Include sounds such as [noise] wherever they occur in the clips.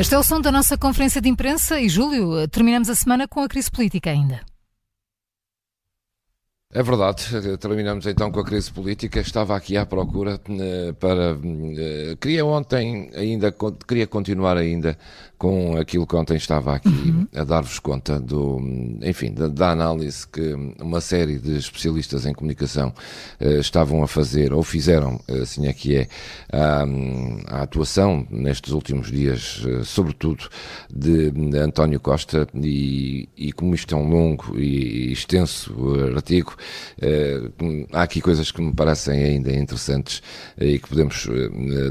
Este é o som da nossa conferência de imprensa e, Júlio, terminamos a semana com a crise política ainda. É verdade, terminamos então com a crise política. Estava aqui à procura eh, para. Eh, queria ontem ainda, queria continuar ainda com aquilo que ontem estava aqui uhum. a dar-vos conta do, enfim, da, da, análise que uma série de especialistas em comunicação uh, estavam a fazer, ou fizeram, assim é que é, a, a atuação nestes últimos dias, sobretudo de, de, António Costa, e, e como isto é um longo e extenso artigo, há aqui coisas que me parecem ainda interessantes e que podemos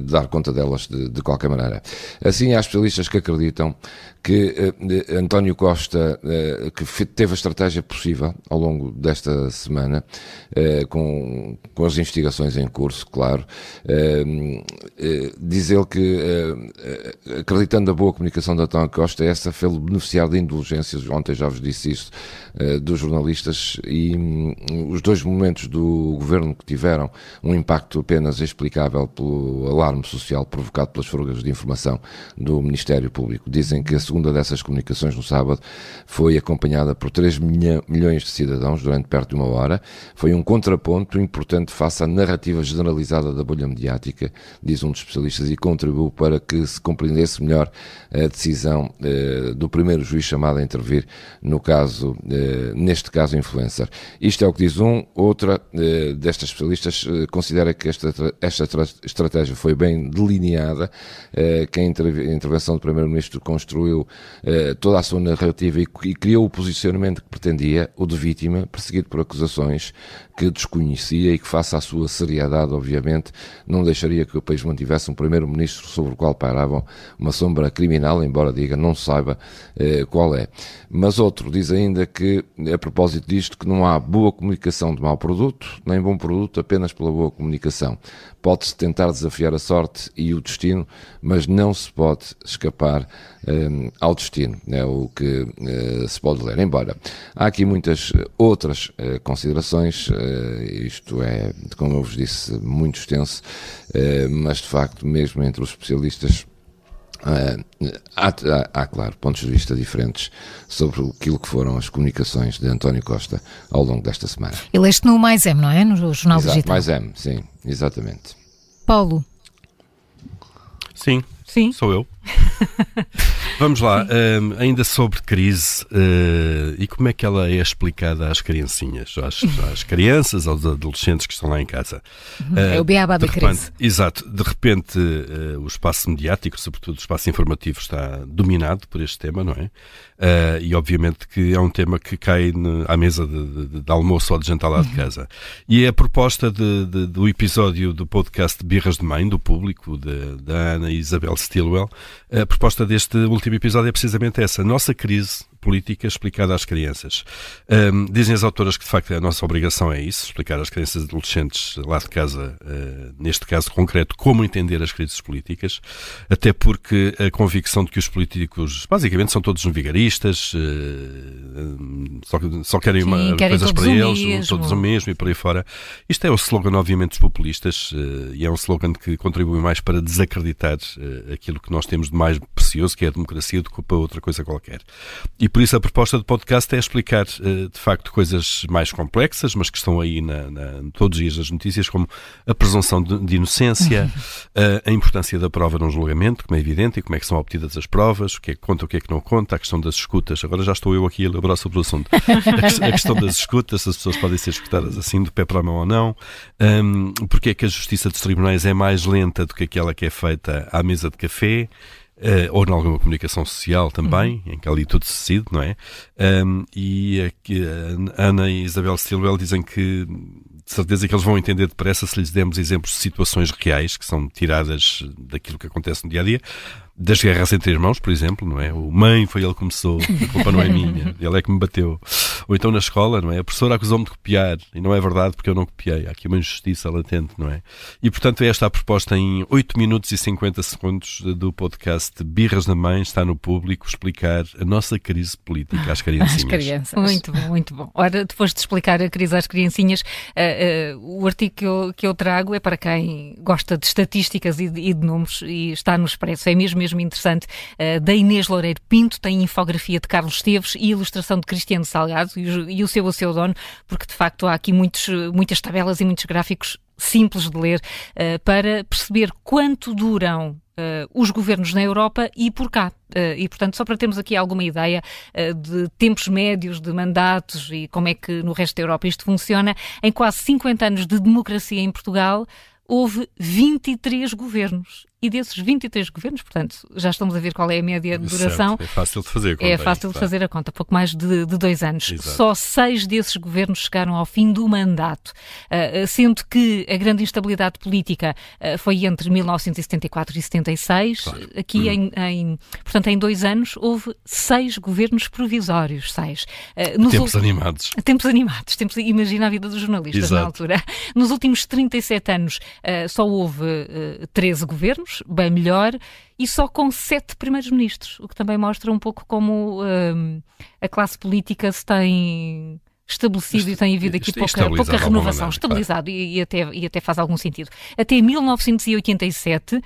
dar conta delas de, de qualquer maneira. Assim, há especialistas que acreditam que uh, António Costa, uh, que teve a estratégia possível ao longo desta semana, uh, com, com as investigações em curso, claro, diz ele que, acreditando na boa comunicação de António Costa, essa fez beneficiar de indulgências, ontem já vos disse isso, dos jornalistas, e um, os dois momentos do governo que tiveram um impacto apenas explicável pelo alarme social provocado pelas fugas de informação do Ministério Público. Dizem que a segunda dessas comunicações no sábado foi acompanhada por 3 milhões de cidadãos durante perto de uma hora. Foi um contraponto importante face à narrativa generalizada da bolha mediática, diz um dos especialistas, e contribuiu para que se compreendesse melhor a decisão eh, do primeiro juiz chamado a intervir no caso, eh, neste caso influencer. Isto é o que diz um, outra eh, destas especialistas eh, considera que esta, esta estratégia foi bem delineada, eh, que a intervenção do primeiro-ministro construiu eh, toda a sua narrativa e, e, criou o posicionamento que pretendia, o de vítima, perseguido por acusações que desconhecia e que, face à sua seriedade, obviamente, não deixaria que o país mantivesse um primeiro-ministro sobre o qual pairavam uma sombra criminal, embora diga não saiba eh, qual é. Mas outro diz ainda que, a propósito disto, que não há boa comunicação de mau produto, nem bom produto apenas pela boa comunicação. Pode-se tentar desafiar a sorte e o destino, mas não se pode escapar um, ao destino, é o que uh, se pode ler. Embora há aqui muitas outras uh, considerações, uh, isto é, como eu vos disse, muito extenso, mas de facto, mesmo entre os especialistas, Uh, há, há, há, claro, pontos de vista diferentes sobre aquilo que foram as comunicações de António Costa ao longo desta semana. Ele este no Mais M, não é? No Jornal Exato, Digital. Mais M, sim, exatamente. Paulo. Sim, sim. sou eu. [laughs] Vamos lá, um, ainda sobre crise uh, e como é que ela é explicada às criancinhas, às, às, crianças, aos adolescentes que estão lá em casa. Uh, é o beabá da crise. Exato, de repente uh, o espaço mediático, sobretudo o espaço informativo, está dominado por este tema, não é? e obviamente que é um tema que cai à mesa de, de, de, almoço ou de jantar lá de uhum. casa. E é a proposta de, do episódio do podcast Birras de Mãe, do público, da Ana Isabel Stilwell, a proposta deste último episódio é precisamente essa, nossa crise política explicada às crianças. Um, dizem as autoras que, de facto, a nossa obrigação é isso, explicar às crianças e adolescentes lá de casa, uh, neste caso concreto, como entender as crises políticas, até porque a convicção de que os políticos, basicamente, são todos vigaristas, uh, só, só querem uma, Sim, querem coisas para eles, mesmo. todos o mesmo e por aí fora. Isto é o slogan, obviamente, dos populistas uh, e é um slogan que contribui mais para desacreditar aquilo que nós temos de mais precioso, que é a democracia, do que para outra coisa qualquer. E por isso a proposta do podcast é explicar, eh, de facto, coisas mais complexas, mas que estão aí na, na, todos os dias nas notícias, como a presunção de, de inocência, [laughs] a, a, importância da prova num julgamento, como é evidente, e como é que são obtidas as provas, o que é que conta, o que é que não conta, a questão das escutas. Agora já estou eu aqui a elaborar sobre o assunto. A, a questão das escutas, se as pessoas podem ser escutadas assim, de pé para a mão ou não. Um, porque é que a justiça dos tribunais é mais lenta do que aquela que é feita à mesa de café. Uh, ou em alguma comunicação social também, uhum. em que ali tudo se decide, não é? Um, e aqui, a Ana e Isabel Stilwell dizem que de certeza que eles vão entender depressa se lhes demos exemplos de situações reais que são tiradas daquilo que acontece no dia a dia das guerras entre irmãos, por exemplo, não é? O mãe foi ele que começou, a culpa não é minha, [laughs] ele é que me bateu. Ou então na escola, não é? A professora acusou-me de copiar e não é verdade porque eu não copiei. Há aqui uma injustiça latente, não é? E portanto, esta a proposta em 8 minutos e 50 segundos do podcast Birras da Mãe está no público explicar a nossa crise política às [laughs] criancinhas. Às crianças. Muito bom, muito bom. Ora, depois de explicar a crise às criancinhas, uh, uh, o artigo que eu, que eu trago é para quem gosta de estatísticas e de, e de números e está no Expresso. É mesmo mesmo interessante, uh, da Inês Loureiro Pinto, tem infografia de Carlos Esteves e ilustração de Cristiano Salgado e, e o seu o seu dono, porque de facto há aqui muitos, muitas tabelas e muitos gráficos simples de ler uh, para perceber quanto duram uh, os governos na Europa e por cá. E, portanto, só para termos aqui alguma ideia de tempos médios de mandatos e como é que no resto da Europa isto funciona, em quase 50 anos de democracia em Portugal, houve 23 governos e desses 23 governos, portanto, já estamos a ver qual é a média de duração. Certo. É fácil de fazer a conta. É fácil de fazer a conta, pouco mais de, de dois anos. Exato. Só seis desses governos chegaram ao fim do mandato, uh, sendo que a grande instabilidade política uh, foi entre 1974 e 76. Claro. Aqui, hum. em, em, portanto, em dois anos, houve seis governos provisórios. Seis. Uh, tempos animados. Tempos animados. Tempos, imagina a vida dos jornalistas Exato. na altura. Nos últimos 37 anos, só houve 13 governos bem melhor, e só com sete primeiros-ministros, o que também mostra um pouco como um, a classe política se tem estabelecido e tem havido aqui pouca, pouca renovação, maneira, estabilizado claro. e, e, até, e até faz algum sentido. Até 1987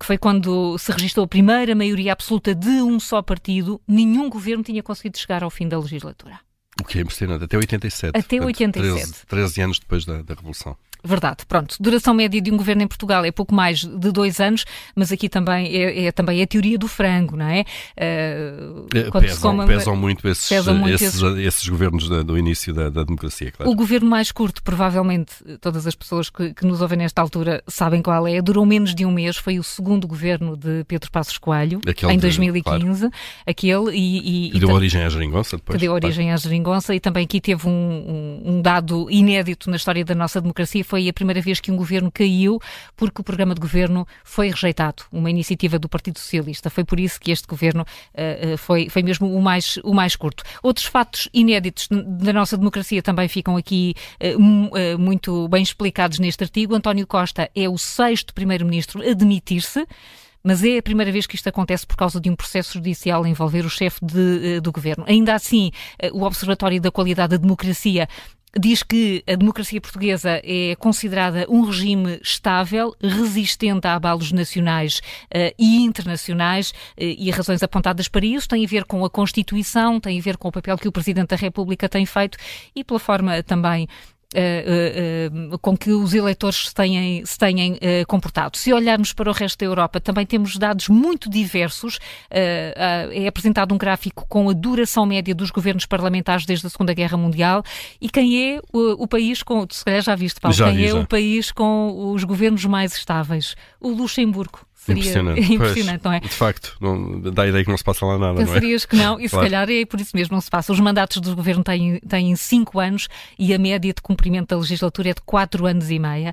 que foi quando se registrou a primeira maioria absoluta de um só partido, nenhum governo tinha conseguido chegar ao fim da legislatura. O que é impressionante, até 87. Até portanto, 87. 13, 13 anos depois da, da Revolução. Verdade, pronto. Duração média de um governo em Portugal é pouco mais de dois anos, mas aqui também é, é também a teoria do frango, não é? Uh, pesam, pesam, muito esses, pesam muito esses, esses... esses governos da, do início da, da, democracia, claro. O governo mais curto, provavelmente todas as pessoas que, que, nos ouvem nesta altura sabem qual é, durou menos de um mês, foi o segundo governo de Pedro Passos Coelho, Aquele em 2015, de, claro. aquele e... E, e deu origem à geringonça depois. Que deu origem à geringonça e também aqui teve um, um, um dado inédito na história da nossa democracia, foi a primeira vez que um governo caiu porque o programa de governo foi rejeitado, uma iniciativa do Partido Socialista. Foi por isso que este governo uh, foi, foi mesmo o mais, o mais curto. Outros fatos inéditos da nossa democracia também ficam aqui uh, muito bem explicados neste artigo. António Costa é o sexto primeiro-ministro a demitir-se mas é a primeira vez que isto acontece por causa de um processo judicial a envolver o chefe do governo. Ainda assim, o Observatório da Qualidade da Democracia diz que a democracia portuguesa é considerada um regime estável, resistente a abalos nacionais uh, e internacionais, uh, e as razões apontadas para isso têm a ver com a Constituição, têm a ver com o papel que o Presidente da República tem feito e pela forma também Uh, uh, com que os eleitores se têm, se têm comportado. Se olharmos para o resto da Europa, também temos dados muito diversos. é apresentado um gráfico com a duração média dos governos parlamentares desde a Segunda Guerra Mundial e quem é o, o país com, se calhar já viste, Paulo, já quem vi, é já. o país com os governos mais estáveis? O Luxemburgo. Seria impressionante, impressionante não é? De facto, não, dá a ideia que não se passa lá nada, Pensarias não é? que não, e se calhar é por isso mesmo não se passa. Os mandatos do governo têm, têm cinco anos e a média de cumprimento da legislatura é de quatro anos e meia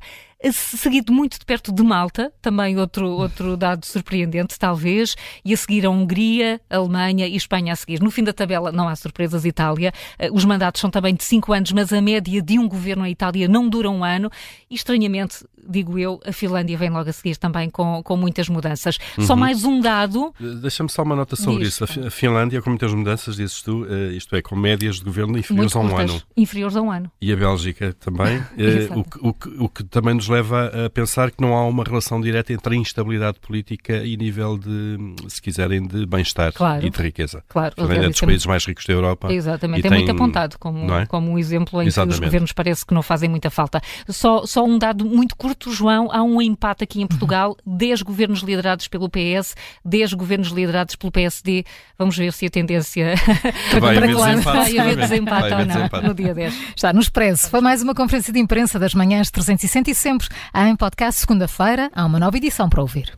seguido muito de perto de Malta, também outro, outro dado surpreendente, talvez, e a seguir a Hungria, Alemanha e Espanha a seguir. No fim da tabela não há surpresas, Itália. Eh, os mandatos são também de cinco anos, mas a média de um governo em Itália não dura um ano e, estranhamente, digo eu, a Finlândia vem logo a seguir também com, com muitas mudanças. Uhum. Só mais um dado. Deixa-me só uma nota sobre Diz, isso. A Finlândia, com muitas mudanças, dizes tu, uh, isto é, com médias de governo inferiores a um curtas, ano. Inferiores a um ano. E a Bélgica também. [laughs] o, o, o, o que também nos leva a pensar que não há uma relação direta entre a instabilidade política e nível de, se quiserem, de bem-estar clalar e de riqueza. Claro. Também é dos países mais ricos da Europa. Exatamente. É tem... muito apontado como, é? como um exemplo em Exatamente. que os governos parece que não fazem muita falta. Só, só um dado muito curto, João. Há um empate aqui em [laughs] Portugal. 10 governos liderados pelo PS, 10 governos liderados pelo PSD. Vamos ver se a tendência [laughs] vai para que lado vai haver desempate ou não no dia 10. Está no Expresso. Foi mais uma conferência de imprensa das manhãs 360 e sempre em podcast segunda-feira. Há uma nova edição para ouvir.